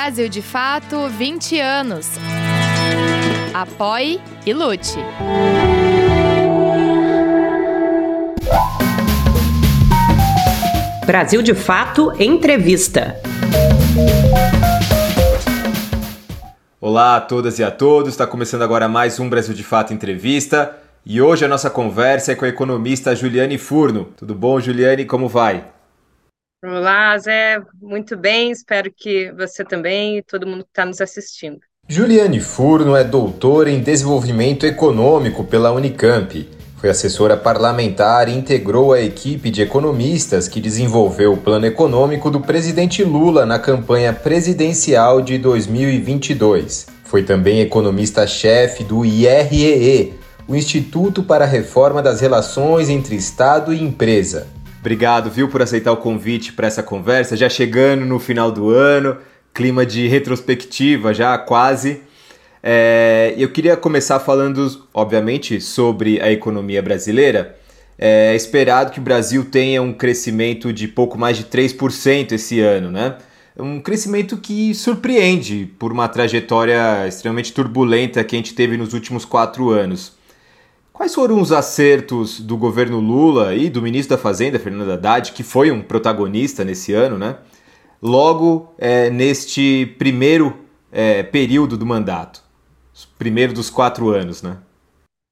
Brasil de Fato 20 anos. Apoie e lute. Brasil de Fato Entrevista. Olá a todas e a todos, está começando agora mais um Brasil de Fato Entrevista e hoje a nossa conversa é com a economista Juliane Furno. Tudo bom, Juliane? Como vai? Olá, Zé, muito bem, espero que você também e todo mundo que está nos assistindo. Juliane Furno é doutora em desenvolvimento econômico pela Unicamp. Foi assessora parlamentar e integrou a equipe de economistas que desenvolveu o plano econômico do presidente Lula na campanha presidencial de 2022. Foi também economista-chefe do IREE, o Instituto para a Reforma das Relações entre Estado e Empresa. Obrigado, viu, por aceitar o convite para essa conversa, já chegando no final do ano, clima de retrospectiva já quase. É, eu queria começar falando, obviamente, sobre a economia brasileira. É esperado que o Brasil tenha um crescimento de pouco mais de 3% esse ano, né? Um crescimento que surpreende por uma trajetória extremamente turbulenta que a gente teve nos últimos quatro anos. Quais foram os acertos do governo Lula e do ministro da Fazenda, Fernando Haddad, que foi um protagonista nesse ano, né? Logo é, neste primeiro é, período do mandato primeiro dos quatro anos, né?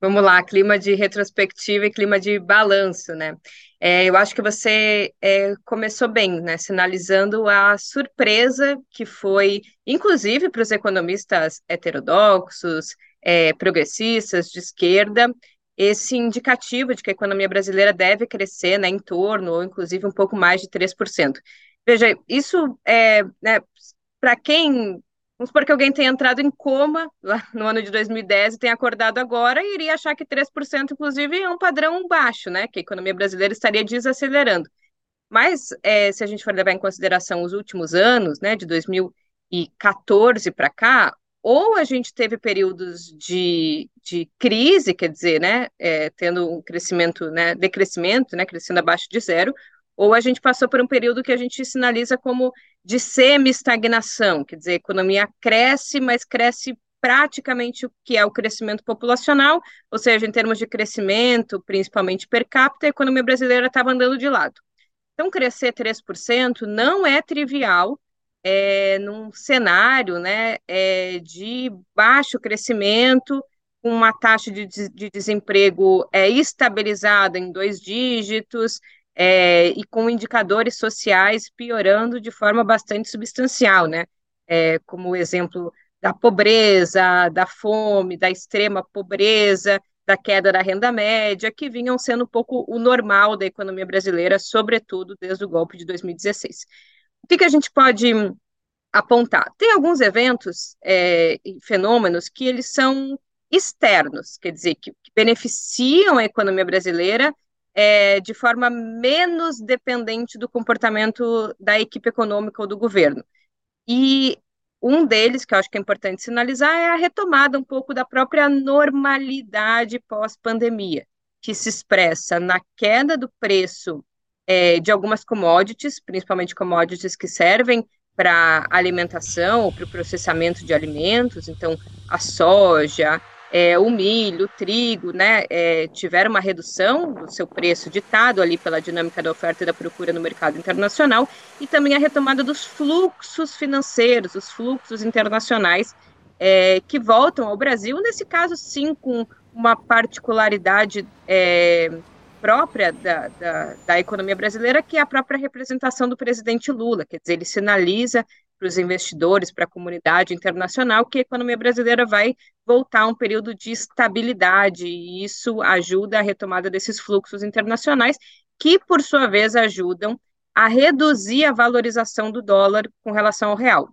Vamos lá, clima de retrospectiva e clima de balanço, né? É, eu acho que você é, começou bem, né? Sinalizando a surpresa que foi, inclusive para os economistas heterodoxos, é, progressistas, de esquerda, esse indicativo de que a economia brasileira deve crescer né, em torno, ou inclusive um pouco mais de 3%. Veja, isso é, né, para quem Vamos supor que alguém tenha entrado em coma lá no ano de 2010 e tenha acordado agora e iria achar que 3%, inclusive, é um padrão baixo, né? Que a economia brasileira estaria desacelerando. Mas, é, se a gente for levar em consideração os últimos anos, né, de 2014 para cá, ou a gente teve períodos de, de crise, quer dizer, né, é, tendo um crescimento, né, decrescimento, né, crescendo abaixo de zero, ou a gente passou por um período que a gente sinaliza como de semi-estagnação, quer dizer, a economia cresce, mas cresce praticamente o que é o crescimento populacional, ou seja, em termos de crescimento, principalmente per capita, a economia brasileira estava andando de lado. Então, crescer 3% não é trivial é, num cenário né, é, de baixo crescimento, com uma taxa de, de desemprego é, estabilizada em dois dígitos, é, e com indicadores sociais piorando de forma bastante substancial, né? É, como o exemplo da pobreza, da fome, da extrema pobreza, da queda da renda média, que vinham sendo um pouco o normal da economia brasileira, sobretudo desde o golpe de 2016. O que, que a gente pode apontar? Tem alguns eventos é, e fenômenos que eles são externos, quer dizer, que, que beneficiam a economia brasileira é, de forma menos dependente do comportamento da equipe econômica ou do governo. E um deles, que eu acho que é importante sinalizar, é a retomada um pouco da própria normalidade pós-pandemia, que se expressa na queda do preço é, de algumas commodities, principalmente commodities que servem para alimentação ou para o processamento de alimentos, então a soja, é, o milho, o trigo, né, é, tiveram uma redução do seu preço ditado ali pela dinâmica da oferta e da procura no mercado internacional e também a retomada dos fluxos financeiros, os fluxos internacionais é, que voltam ao Brasil, nesse caso sim com uma particularidade é, própria da, da, da economia brasileira, que é a própria representação do presidente Lula, quer dizer, ele sinaliza para os investidores, para a comunidade internacional, que a economia brasileira vai voltar a um período de estabilidade, e isso ajuda a retomada desses fluxos internacionais, que, por sua vez, ajudam a reduzir a valorização do dólar com relação ao real.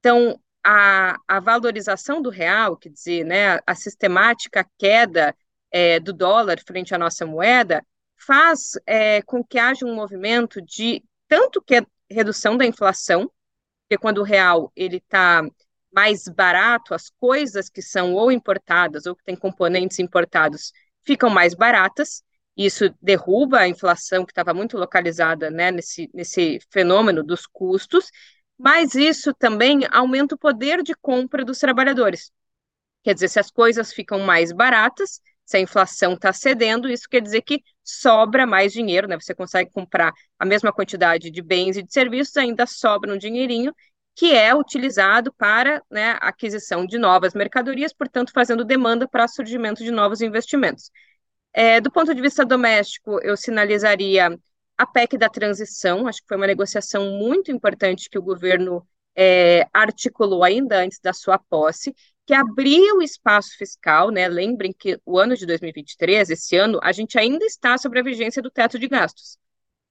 Então, a, a valorização do real, quer dizer, né, a sistemática queda é, do dólar frente à nossa moeda, faz é, com que haja um movimento de tanto que redução da inflação, porque quando o real ele está mais barato, as coisas que são ou importadas ou que têm componentes importados ficam mais baratas. Isso derruba a inflação que estava muito localizada né, nesse, nesse fenômeno dos custos, mas isso também aumenta o poder de compra dos trabalhadores. Quer dizer, se as coisas ficam mais baratas, se a inflação está cedendo, isso quer dizer que sobra mais dinheiro, né? Você consegue comprar a mesma quantidade de bens e de serviços, ainda sobra um dinheirinho que é utilizado para né, aquisição de novas mercadorias, portanto, fazendo demanda para surgimento de novos investimentos. É, do ponto de vista doméstico, eu sinalizaria a PEC da transição, acho que foi uma negociação muito importante que o governo é, articulou ainda antes da sua posse, que abriu espaço fiscal, né? Lembrem que o ano de 2023, esse ano, a gente ainda está sobre a vigência do teto de gastos,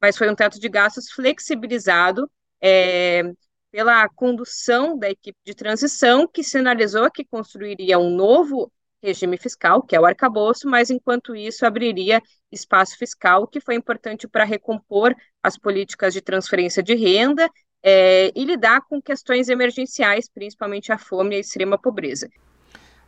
mas foi um teto de gastos flexibilizado é, pela condução da equipe de transição, que sinalizou que construiria um novo regime fiscal, que é o arcabouço, mas enquanto isso abriria espaço fiscal, que foi importante para recompor as políticas de transferência de renda é, e lidar com questões emergenciais, principalmente a fome e a extrema pobreza.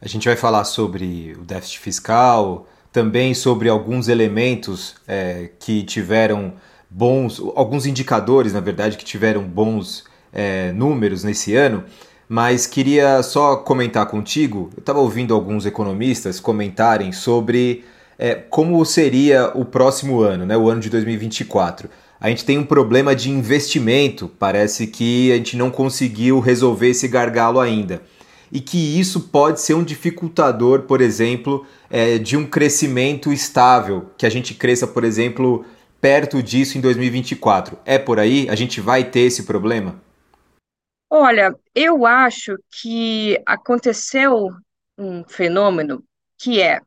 A gente vai falar sobre o déficit fiscal, também sobre alguns elementos é, que tiveram bons, alguns indicadores, na verdade, que tiveram bons é, números nesse ano. Mas queria só comentar contigo. Eu estava ouvindo alguns economistas comentarem sobre é, como seria o próximo ano, né, o ano de 2024 a gente tem um problema de investimento. Parece que a gente não conseguiu resolver esse gargalo ainda. E que isso pode ser um dificultador, por exemplo, é, de um crescimento estável, que a gente cresça, por exemplo, perto disso em 2024. É por aí? A gente vai ter esse problema? Olha, eu acho que aconteceu um fenômeno que é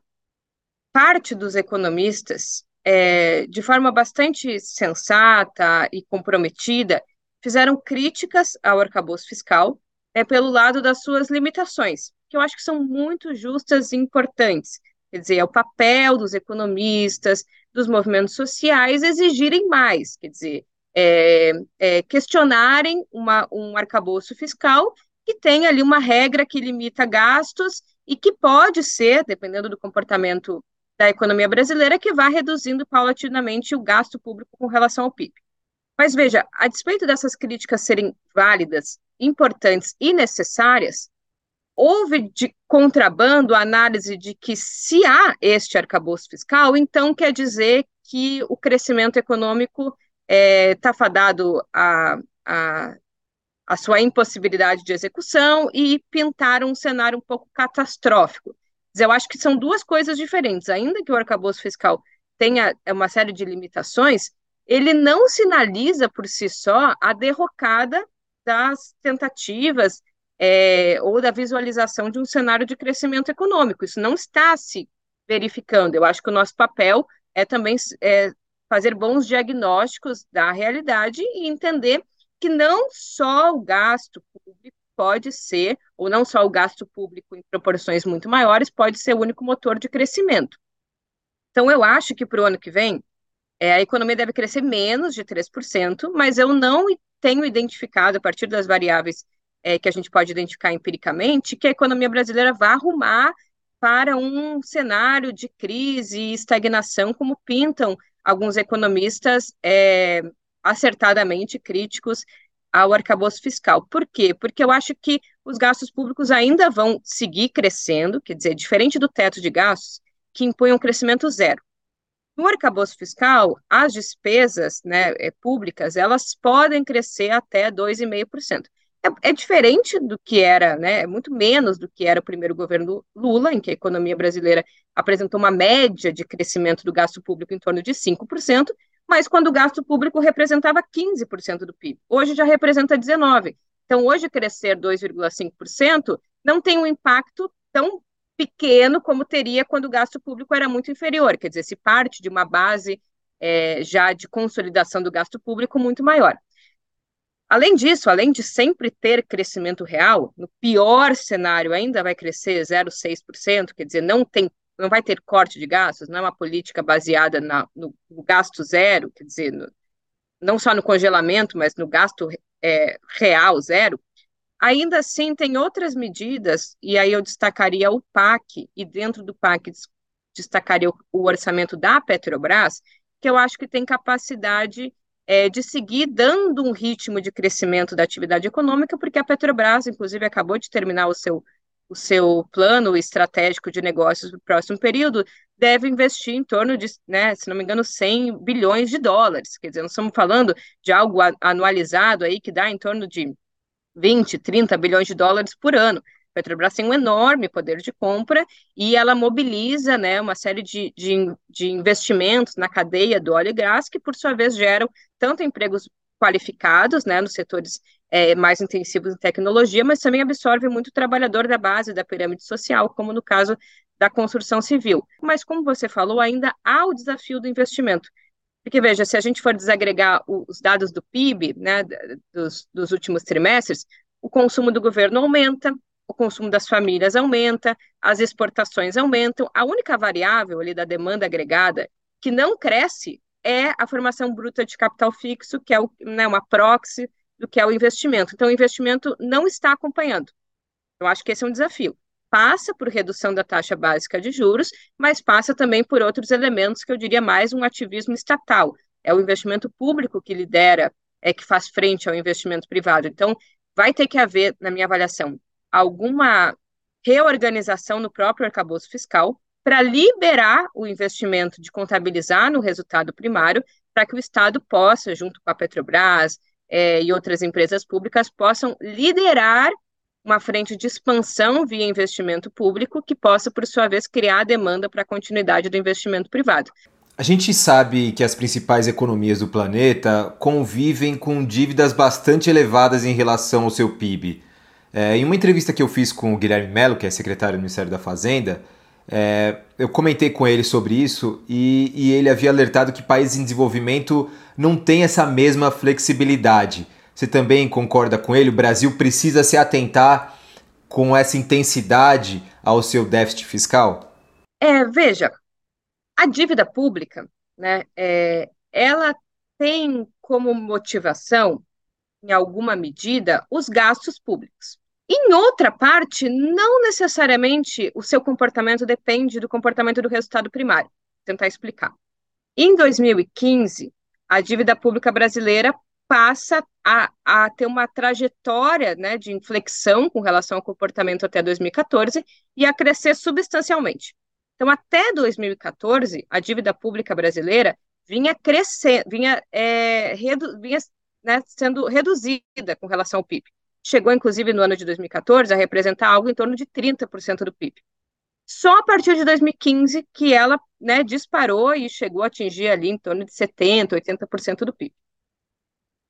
parte dos economistas é, de forma bastante sensata e comprometida, fizeram críticas ao arcabouço fiscal é, pelo lado das suas limitações, que eu acho que são muito justas e importantes. Quer dizer, é o papel dos economistas, dos movimentos sociais exigirem mais, quer dizer, é, é, questionarem uma, um arcabouço fiscal que tem ali uma regra que limita gastos e que pode ser, dependendo do comportamento da economia brasileira que vai reduzindo paulatinamente o gasto público com relação ao PIB. Mas veja, a despeito dessas críticas serem válidas, importantes e necessárias, houve de contrabando a análise de que se há este arcabouço fiscal, então quer dizer que o crescimento econômico está é, fadado a, a, a sua impossibilidade de execução e pintaram um cenário um pouco catastrófico eu acho que são duas coisas diferentes. Ainda que o arcabouço fiscal tenha uma série de limitações, ele não sinaliza por si só a derrocada das tentativas é, ou da visualização de um cenário de crescimento econômico. Isso não está se verificando. Eu acho que o nosso papel é também é, fazer bons diagnósticos da realidade e entender que não só o gasto público pode ser, ou não só o gasto público em proporções muito maiores, pode ser o único motor de crescimento. Então, eu acho que para o ano que vem, é, a economia deve crescer menos de 3%, mas eu não tenho identificado, a partir das variáveis é, que a gente pode identificar empiricamente, que a economia brasileira vai arrumar para um cenário de crise e estagnação, como pintam alguns economistas é, acertadamente críticos ao arcabouço fiscal. Por quê? Porque eu acho que os gastos públicos ainda vão seguir crescendo, quer dizer, diferente do teto de gastos, que impõe um crescimento zero. No arcabouço fiscal, as despesas né, é, públicas, elas podem crescer até 2,5%. É, é diferente do que era, né, é muito menos do que era o primeiro governo Lula, em que a economia brasileira apresentou uma média de crescimento do gasto público em torno de 5%, mas quando o gasto público representava 15% do PIB. Hoje já representa 19%. Então, hoje crescer 2,5% não tem um impacto tão pequeno como teria quando o gasto público era muito inferior. Quer dizer, se parte de uma base é, já de consolidação do gasto público muito maior. Além disso, além de sempre ter crescimento real, no pior cenário ainda vai crescer 0,6%, quer dizer, não tem não vai ter corte de gastos, não é uma política baseada na, no, no, gasto zero, quer dizer, no, não só no congelamento, mas no gasto é, real zero, ainda assim tem outras medidas, e aí eu destacaria o PAC, e dentro do PAC destacaria o, o orçamento da Petrobras, que eu acho que tem capacidade é, de seguir dando um ritmo de crescimento da atividade econômica, porque a Petrobras, inclusive, acabou de terminar o seu, o seu plano estratégico de negócios para o próximo período, deve investir em torno de, né, se não me engano, 100 bilhões de dólares. Quer dizer, nós estamos falando de algo anualizado aí que dá em torno de 20, 30 bilhões de dólares por ano. Petrobras tem um enorme poder de compra e ela mobiliza né, uma série de, de, de investimentos na cadeia do óleo e gás, que, por sua vez, geram tanto empregos qualificados né, nos setores é, mais intensivos em tecnologia, mas também absorve muito trabalhador da base da pirâmide social, como no caso da construção civil. Mas, como você falou, ainda há o desafio do investimento. Porque, veja, se a gente for desagregar os dados do PIB, né, dos, dos últimos trimestres, o consumo do governo aumenta, o consumo das famílias aumenta, as exportações aumentam. A única variável ali da demanda agregada que não cresce é a formação bruta de capital fixo, que é o, né, uma proxy do que é o investimento. Então, o investimento não está acompanhando. Eu acho que esse é um desafio. Passa por redução da taxa básica de juros, mas passa também por outros elementos que eu diria mais um ativismo estatal. É o investimento público que lidera, é que faz frente ao investimento privado. Então, vai ter que haver, na minha avaliação, alguma reorganização no próprio arcabouço fiscal para liberar o investimento de contabilizar no resultado primário, para que o Estado possa, junto com a Petrobras é, e outras empresas públicas, possam liderar uma frente de expansão via investimento público, que possa, por sua vez, criar demanda para a continuidade do investimento privado. A gente sabe que as principais economias do planeta convivem com dívidas bastante elevadas em relação ao seu PIB. É, em uma entrevista que eu fiz com o Guilherme Melo, que é secretário do Ministério da Fazenda, é, eu comentei com ele sobre isso e, e, ele havia alertado que países em desenvolvimento não têm essa mesma flexibilidade. Você também concorda com ele? O Brasil precisa se atentar com essa intensidade ao seu déficit fiscal? É, veja, a dívida pública, né, é, ela tem como motivação, em alguma medida, os gastos públicos. Em outra parte, não necessariamente o seu comportamento depende do comportamento do resultado primário. Vou tentar explicar. Em 2015, a dívida pública brasileira passa a, a ter uma trajetória né, de inflexão com relação ao comportamento até 2014 e a crescer substancialmente. Então, até 2014, a dívida pública brasileira vinha crescendo, vinha, é, redu, vinha né, sendo reduzida com relação ao PIB chegou, inclusive, no ano de 2014, a representar algo em torno de 30% do PIB. Só a partir de 2015 que ela né, disparou e chegou a atingir ali em torno de 70%, 80% do PIB.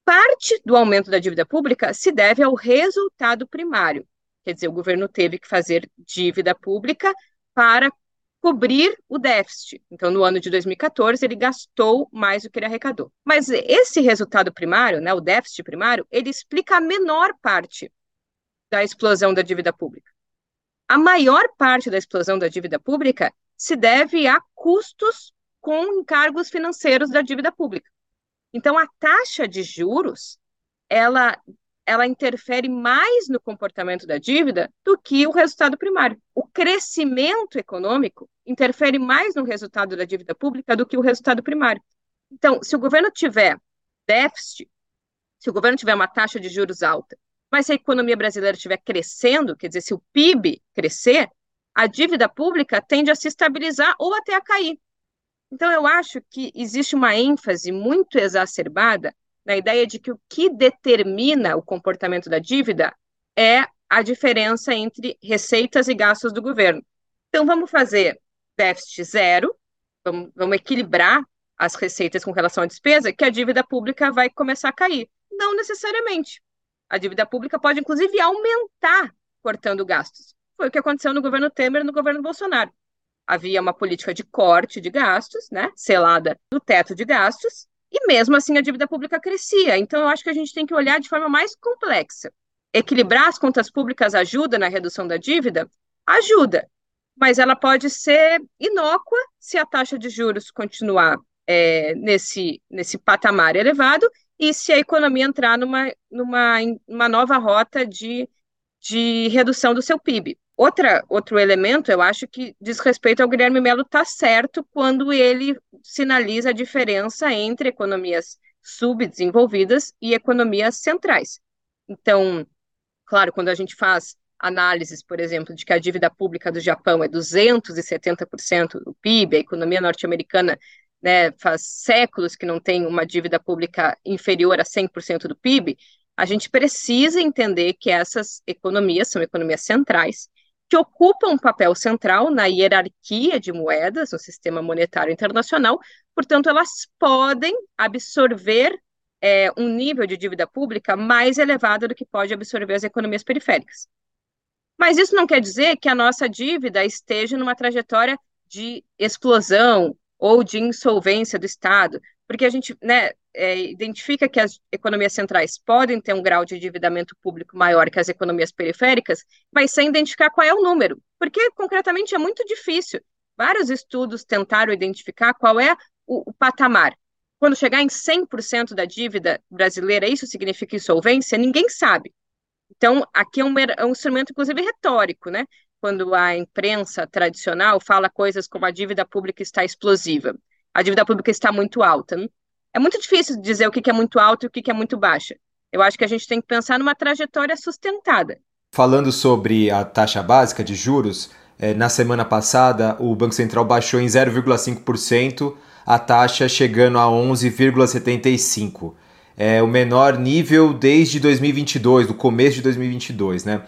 Parte do aumento da dívida pública se deve ao resultado primário, quer dizer, o governo teve que fazer dívida pública para cobrir o déficit. Então, no ano de 2014, ele gastou mais do que ele arrecadou. Mas esse resultado primário, né, o déficit primário, ele explica a menor parte da explosão da dívida pública. A maior parte da explosão da dívida pública se deve a custos com encargos financeiros da dívida pública. Então, a taxa de juros, ela ela interfere mais no comportamento da dívida do que o resultado primário. O crescimento econômico interfere mais no resultado da dívida pública do que o resultado primário. Então, se o governo tiver déficit, se o governo tiver uma taxa de juros alta, mas se a economia brasileira estiver crescendo, quer dizer, se o PIB crescer, a dívida pública tende a se estabilizar ou até a cair. Então, eu acho que existe uma ênfase muito exacerbada na ideia de que o que determina o comportamento da dívida é a diferença entre receitas e gastos do governo. Então, vamos fazer déficit zero, vamos, vamos equilibrar as receitas com relação à despesa, que a dívida pública vai começar a cair. Não necessariamente. A dívida pública pode, inclusive, aumentar cortando gastos. Foi o que aconteceu no governo Temer e no governo Bolsonaro. Havia uma política de corte de gastos, né, selada no teto de gastos, e mesmo assim a dívida pública crescia. Então eu acho que a gente tem que olhar de forma mais complexa. Equilibrar as contas públicas ajuda na redução da dívida? Ajuda, mas ela pode ser inócua se a taxa de juros continuar é, nesse, nesse patamar elevado e se a economia entrar numa, numa, numa nova rota de, de redução do seu PIB. Outra, outro elemento, eu acho que diz respeito ao Guilherme Melo tá certo quando ele sinaliza a diferença entre economias subdesenvolvidas e economias centrais. Então, claro, quando a gente faz análises, por exemplo, de que a dívida pública do Japão é 270% do PIB, a economia norte-americana né, faz séculos que não tem uma dívida pública inferior a 100% do PIB, a gente precisa entender que essas economias são economias centrais, que ocupam um papel central na hierarquia de moedas no sistema monetário internacional, portanto, elas podem absorver é, um nível de dívida pública mais elevado do que pode absorver as economias periféricas. Mas isso não quer dizer que a nossa dívida esteja numa trajetória de explosão ou de insolvência do Estado, porque a gente né, é, identifica que as economias centrais podem ter um grau de endividamento público maior que as economias periféricas, mas sem identificar qual é o número, porque concretamente é muito difícil. Vários estudos tentaram identificar qual é o, o patamar. Quando chegar em 100% da dívida brasileira, isso significa insolvência? Ninguém sabe. Então, aqui é um, é um instrumento, inclusive, retórico, né? Quando a imprensa tradicional fala coisas como a dívida pública está explosiva, a dívida pública está muito alta. Né? É muito difícil dizer o que é muito alto e o que é muito baixa. Eu acho que a gente tem que pensar numa trajetória sustentada. Falando sobre a taxa básica de juros, eh, na semana passada o Banco Central baixou em 0,5% a taxa chegando a 11,75%. É o menor nível desde 2022, do começo de 2022, né?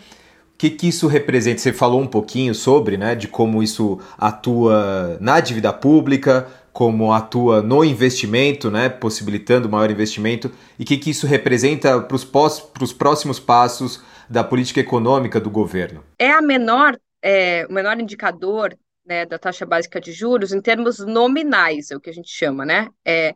O que, que isso representa? Você falou um pouquinho sobre, né, de como isso atua na dívida pública, como atua no investimento, né, possibilitando maior investimento, e o que, que isso representa para os próximos passos da política econômica do governo? É a menor, é, o menor indicador né, da taxa básica de juros em termos nominais, é o que a gente chama, né? É,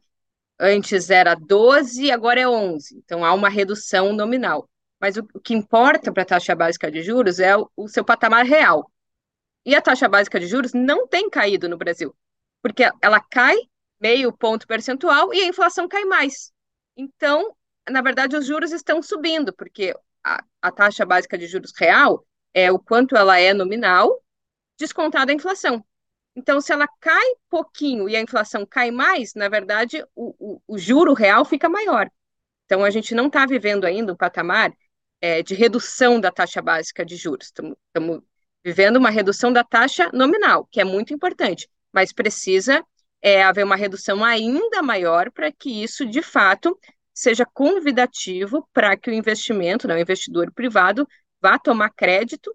antes era 12, agora é 11, então há uma redução nominal. Mas o, o que importa para a taxa básica de juros é o, o seu patamar real. E a taxa básica de juros não tem caído no Brasil porque ela cai meio ponto percentual e a inflação cai mais. Então, na verdade, os juros estão subindo, porque a, a taxa básica de juros real é o quanto ela é nominal, descontada a inflação. Então, se ela cai pouquinho e a inflação cai mais, na verdade, o, o, o juro real fica maior. Então, a gente não está vivendo ainda um patamar é, de redução da taxa básica de juros. Estamos vivendo uma redução da taxa nominal, que é muito importante mas precisa é, haver uma redução ainda maior para que isso, de fato, seja convidativo para que o investimento, né, o investidor privado, vá tomar crédito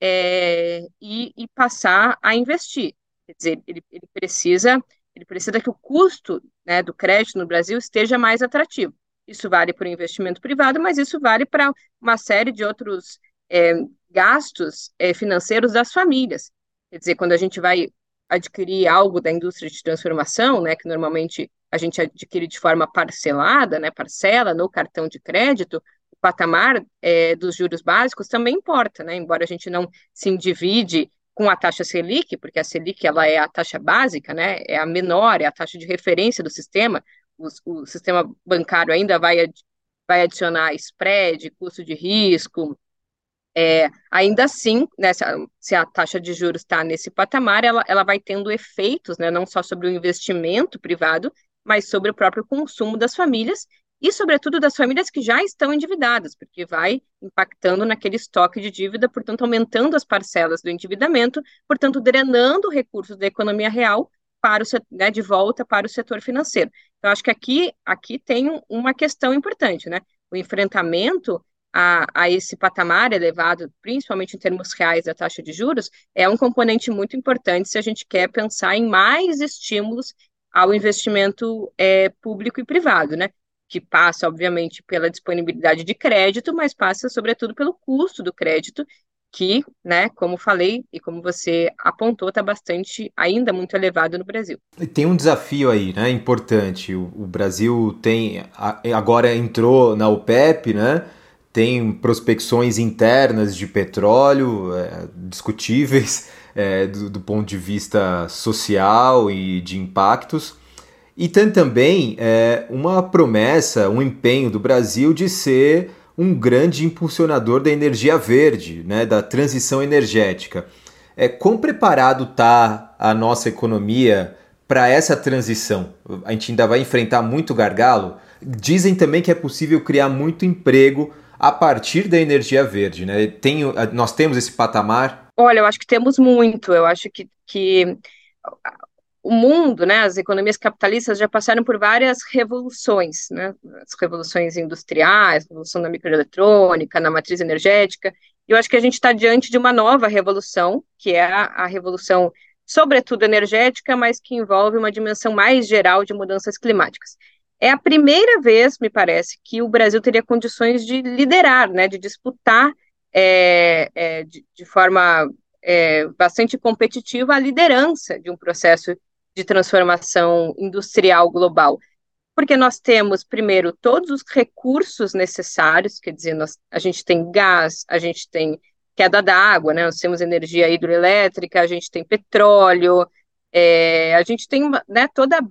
é, e, e, passar a investir. Quer dizer, ele, ele, precisa, ele precisa que o custo né, do crédito no Brasil esteja mais atrativo. Isso vale para o investimento privado, mas isso vale para uma série de outros é, gastos é, financeiros das famílias. Quer dizer, quando a gente vai adquirir algo da indústria de transformação, né, que normalmente a gente adquire de forma parcelada, né, parcela no cartão de crédito, o patamar é, dos juros básicos também importa, né, embora a gente não se endivide com a taxa Selic, porque a Selic ela é a taxa básica, né, é a menor, é a taxa de referência do sistema, o, o sistema bancário ainda vai, vai adicionar spread, custo de risco, é, ainda assim, né, se, a, se, a, taxa de juros está nesse patamar, ela, ela vai tendo efeitos, né, não só sobre o investimento privado, mas sobre o próprio consumo das famílias e, sobretudo, das famílias que já estão endividadas, porque vai impactando naquele estoque de dívida, portanto, aumentando as parcelas do endividamento, portanto, drenando recursos da economia real para o, né, de volta para o setor financeiro. Então, acho que aqui, aqui tem uma questão importante, né? O enfrentamento a, a esse patamar elevado, principalmente em termos reais da taxa de juros, é um componente muito importante se a gente quer pensar em mais estímulos ao investimento é, público e privado, né? Que passa, obviamente, pela disponibilidade de crédito, mas passa, sobretudo, pelo custo do crédito, que, né, como falei e como você apontou, está bastante, ainda muito elevado no Brasil. E tem um desafio aí, né, importante. O, o Brasil tem, agora entrou na OPEP, né? Tem prospecções internas de petróleo é, discutíveis é, do, do, ponto de vista social e de impactos. E tem também é, uma promessa, um empenho do Brasil de ser um grande impulsionador da energia verde, né, da transição energética. É, quão preparado está a nossa economia para essa transição? A gente ainda vai enfrentar muito gargalo dizem também que é possível criar muito emprego a partir da energia verde, né? Tem, nós temos esse patamar? Olha, eu acho que temos muito. Eu acho que, que o mundo, né, as economias capitalistas já passaram por várias revoluções, né, as revoluções industriais, revolução da microeletrônica, na matriz energética. E eu acho que a gente está diante de uma nova revolução, que é a, a revolução, sobretudo energética, mas que envolve uma dimensão mais geral de mudanças climáticas. É a primeira vez, me parece, que o Brasil teria condições de liderar, né, de disputar é, é, de, de, forma é, bastante competitiva a liderança de um processo de transformação industrial global. Porque nós temos, primeiro, todos os recursos necessários, quer dizer, nós, a gente tem gás, a gente tem queda d'água, né, nós temos energia hidroelétrica, a gente tem petróleo, é, a gente tem né, toda a,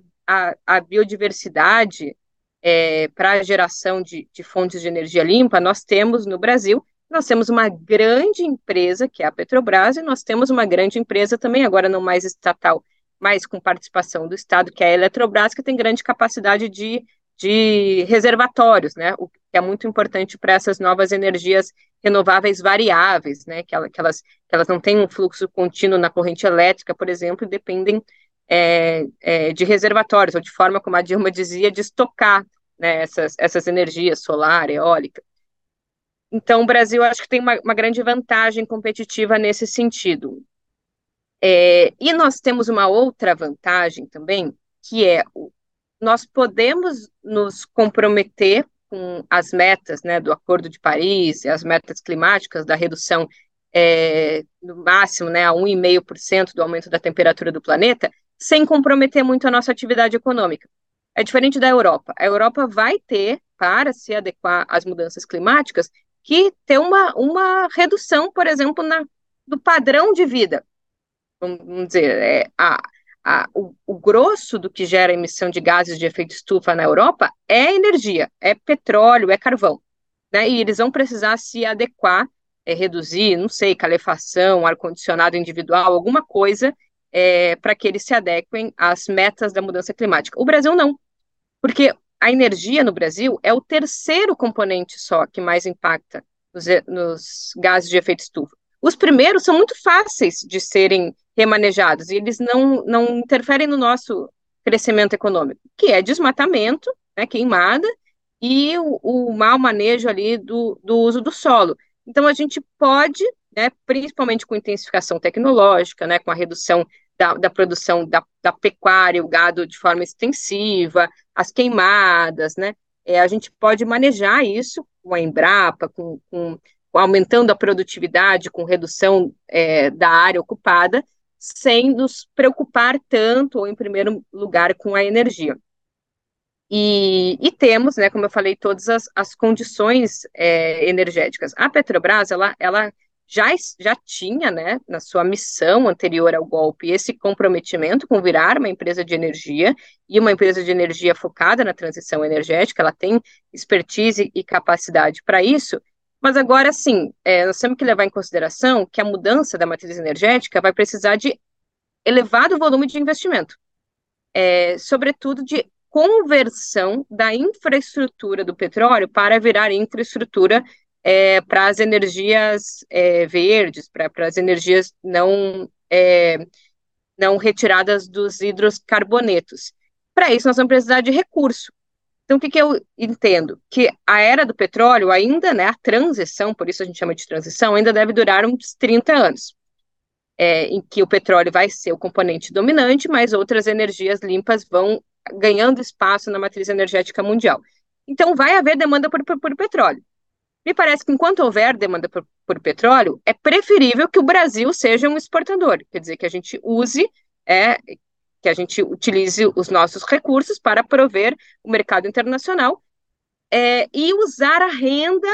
a biodiversidade é, para a geração de, de fontes de energia limpa, nós temos no Brasil, nós temos uma grande empresa, que é a Petrobras, e nós temos uma grande empresa também, agora não mais estatal, mas com participação do Estado, que é a Eletrobras, que tem grande capacidade de, de reservatórios, né? O que é muito importante para essas novas energias renováveis variáveis, né? Que, ela, que, elas, que elas não têm um fluxo contínuo na corrente elétrica, por exemplo, e dependem é, é, de reservatórios, ou de forma, como a Dilma dizia, de estocar né, essas, essas energias solar, eólica. Então, o Brasil acho que tem uma, uma grande vantagem competitiva nesse sentido. É, e nós temos uma outra vantagem também, que é nós podemos nos comprometer com as metas né, do Acordo de Paris, as metas climáticas da redução é, no máximo né, a 1,5% do aumento da temperatura do planeta, sem comprometer muito a nossa atividade econômica. É diferente da Europa. A Europa vai ter, para se adequar às mudanças climáticas, que ter uma, uma redução, por exemplo, na, do padrão de vida. Vamos dizer, é, a, a, o, o, grosso do que gera emissão de gases de efeito estufa na Europa é energia, é petróleo, é carvão. Né? E eles vão precisar se adequar, é, reduzir, não sei, calefação, ar-condicionado individual, alguma coisa é, para que eles se adequem às metas da mudança climática. O Brasil não, porque a energia no Brasil é o terceiro componente só que mais impacta nos, nos gases de efeito estufa. Os primeiros são muito fáceis de serem remanejados e eles não, não interferem no nosso crescimento econômico, que é desmatamento, né, queimada, e o, o mau manejo ali do, do uso do solo. Então, a gente pode né, principalmente com intensificação tecnológica, né, com a redução da, da produção da, da, pecuária, o gado de forma extensiva, as queimadas, né, é, a gente pode manejar isso com a Embrapa, com, com, aumentando a produtividade, com redução é, da área ocupada, sem nos preocupar tanto, ou em primeiro lugar, com a energia. E, e, temos, né, como eu falei, todas as, as condições é, energéticas. A Petrobras, ela, ela já, já tinha, né, na sua missão anterior ao golpe, esse comprometimento com virar uma empresa de energia e uma empresa de energia focada na transição energética, ela tem expertise e capacidade para isso, mas agora sim, é, nós temos que levar em consideração que a mudança da matriz energética vai precisar de elevado volume de investimento, é, sobretudo de conversão da infraestrutura do petróleo para virar infraestrutura é, para as energias é, verdes, para as energias não, é, não retiradas dos hidrocarbonetos. Para isso, nós vamos precisar de recurso. Então, o que, que eu entendo? Que a era do petróleo ainda, né, a transição, por isso a gente chama de transição, ainda deve durar uns 30 anos. É, em que o petróleo vai ser o componente dominante, mas outras energias limpas vão ganhando espaço na matriz energética mundial. Então, vai haver demanda por, por, por petróleo. Me parece que enquanto houver demanda por, por, petróleo, é preferível que o Brasil seja um exportador, quer dizer, que a gente use, é, que a gente utilize os nossos recursos para prover o mercado internacional é, e usar a renda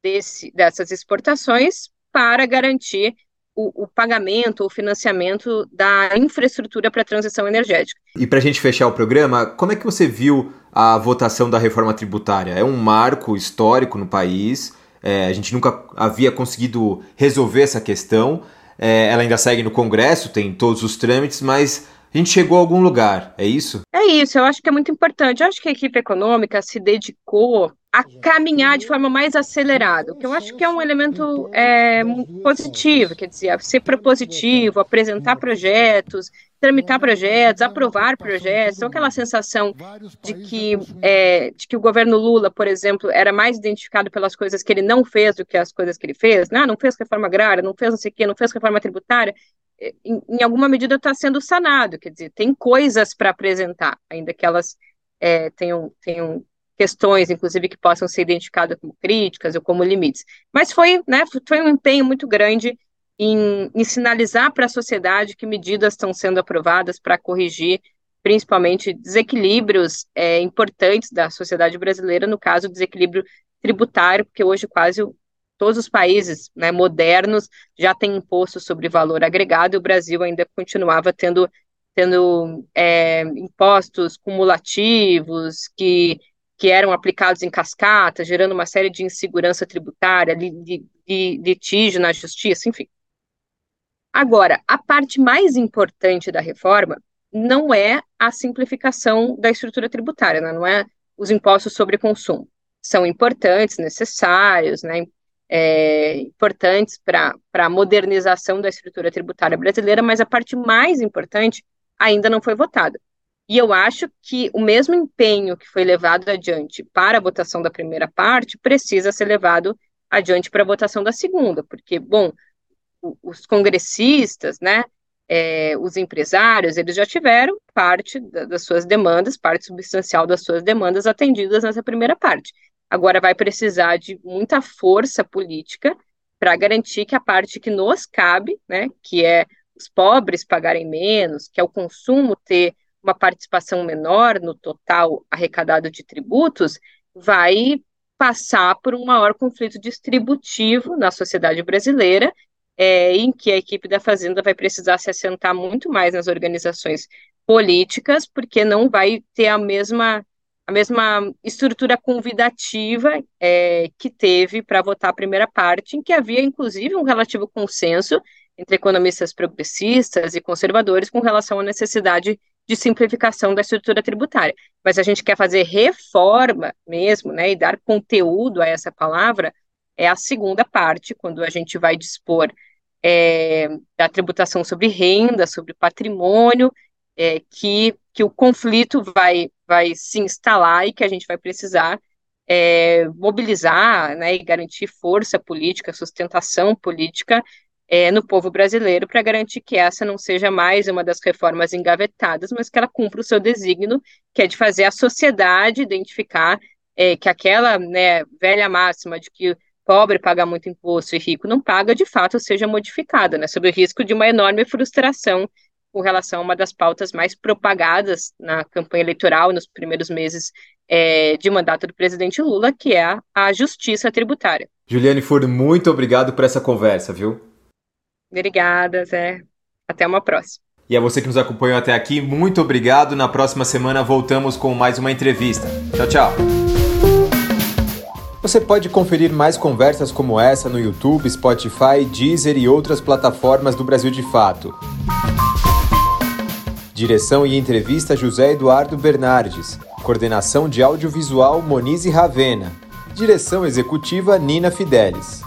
desse, dessas exportações para garantir o, o pagamento ou financiamento da infraestrutura para a transição energética. E para a gente fechar o programa, como é que você viu a votação da reforma tributária? É um marco histórico no país. É, a gente nunca havia conseguido resolver essa questão. É, ela ainda segue no Congresso, tem todos os trâmites, mas a gente chegou a algum lugar, é isso? É isso, eu acho que é muito importante. Eu acho que a equipe econômica se dedicou a caminhar de forma mais acelerada, que eu acho que é um elemento é, positivo, quer dizer, ser propositivo, apresentar projetos, tramitar projetos, aprovar projetos, então aquela sensação de que, é, de que o governo Lula, por exemplo, era mais identificado pelas coisas que ele não fez do que as coisas que ele fez, né? não fez reforma agrária, não fez não sei o quê, não fez reforma tributária, é, em, em alguma medida está sendo sanado, quer dizer, tem coisas para apresentar, ainda que elas é, tenham, tenham questões, inclusive, que possam ser identificadas como críticas ou como limites. Mas foi, né, foi um empenho muito grande em, em sinalizar para a sociedade que medidas estão sendo aprovadas para corrigir, principalmente, desequilíbrios é, importantes da sociedade brasileira, no caso, desequilíbrio tributário, porque hoje quase todos os países né, modernos já têm imposto sobre valor agregado e o Brasil ainda continuava tendo, tendo é, impostos cumulativos que que eram aplicados em cascata, gerando uma série de insegurança tributária, litígio na justiça, enfim. Agora, a parte mais importante da reforma não é a simplificação da estrutura tributária, né? não é os impostos sobre consumo. São importantes, necessários, né? É, importantes para a modernização da estrutura tributária brasileira, mas a parte mais importante ainda não foi votada. E eu acho que o mesmo empenho que foi levado adiante para a votação da primeira parte precisa ser levado adiante para a votação da segunda, porque, bom, os congressistas, né, é, os empresários, eles já tiveram parte das suas demandas, parte substancial das suas demandas atendidas nessa primeira parte. Agora vai precisar de muita força política para garantir que a parte que nos cabe, né, que é os pobres pagarem menos, que é o consumo ter uma participação menor no total arrecadado de tributos, vai passar por um maior conflito distributivo na sociedade brasileira, é, em que a equipe da Fazenda vai precisar se assentar muito mais nas organizações políticas, porque não vai ter a mesma, a mesma estrutura convidativa é, que teve para votar a primeira parte, em que havia, inclusive, um relativo consenso entre economistas progressistas e conservadores com relação à necessidade de simplificação da estrutura tributária. Mas a gente quer fazer reforma mesmo, né, e dar conteúdo a essa palavra, é a segunda parte, quando a gente vai dispor é, da tributação sobre renda, sobre patrimônio, é, que, que o conflito vai, vai se instalar e que a gente vai precisar é, mobilizar né, e garantir força política, sustentação política é, no povo brasileiro para garantir que essa não seja mais uma das reformas engavetadas, mas que ela cumpra o seu desígnio, que é de fazer a sociedade identificar é, que aquela né, velha máxima de que pobre paga muito imposto e rico não paga, de fato seja modificada, né, sob o risco de uma enorme frustração com relação a uma das pautas mais propagadas na campanha eleitoral nos primeiros meses é, de mandato do presidente Lula, que é a, a justiça tributária. Juliane Fur, muito obrigado por essa conversa, viu? Obrigada, Zé. Até uma próxima. E a você que nos acompanhou até aqui, muito obrigado. Na próxima semana voltamos com mais uma entrevista. Tchau, tchau. Você pode conferir mais conversas como essa no YouTube, Spotify, Deezer e outras plataformas do Brasil de Fato. Direção e entrevista José Eduardo Bernardes. Coordenação de audiovisual Monize Ravena. Direção executiva Nina Fidelis.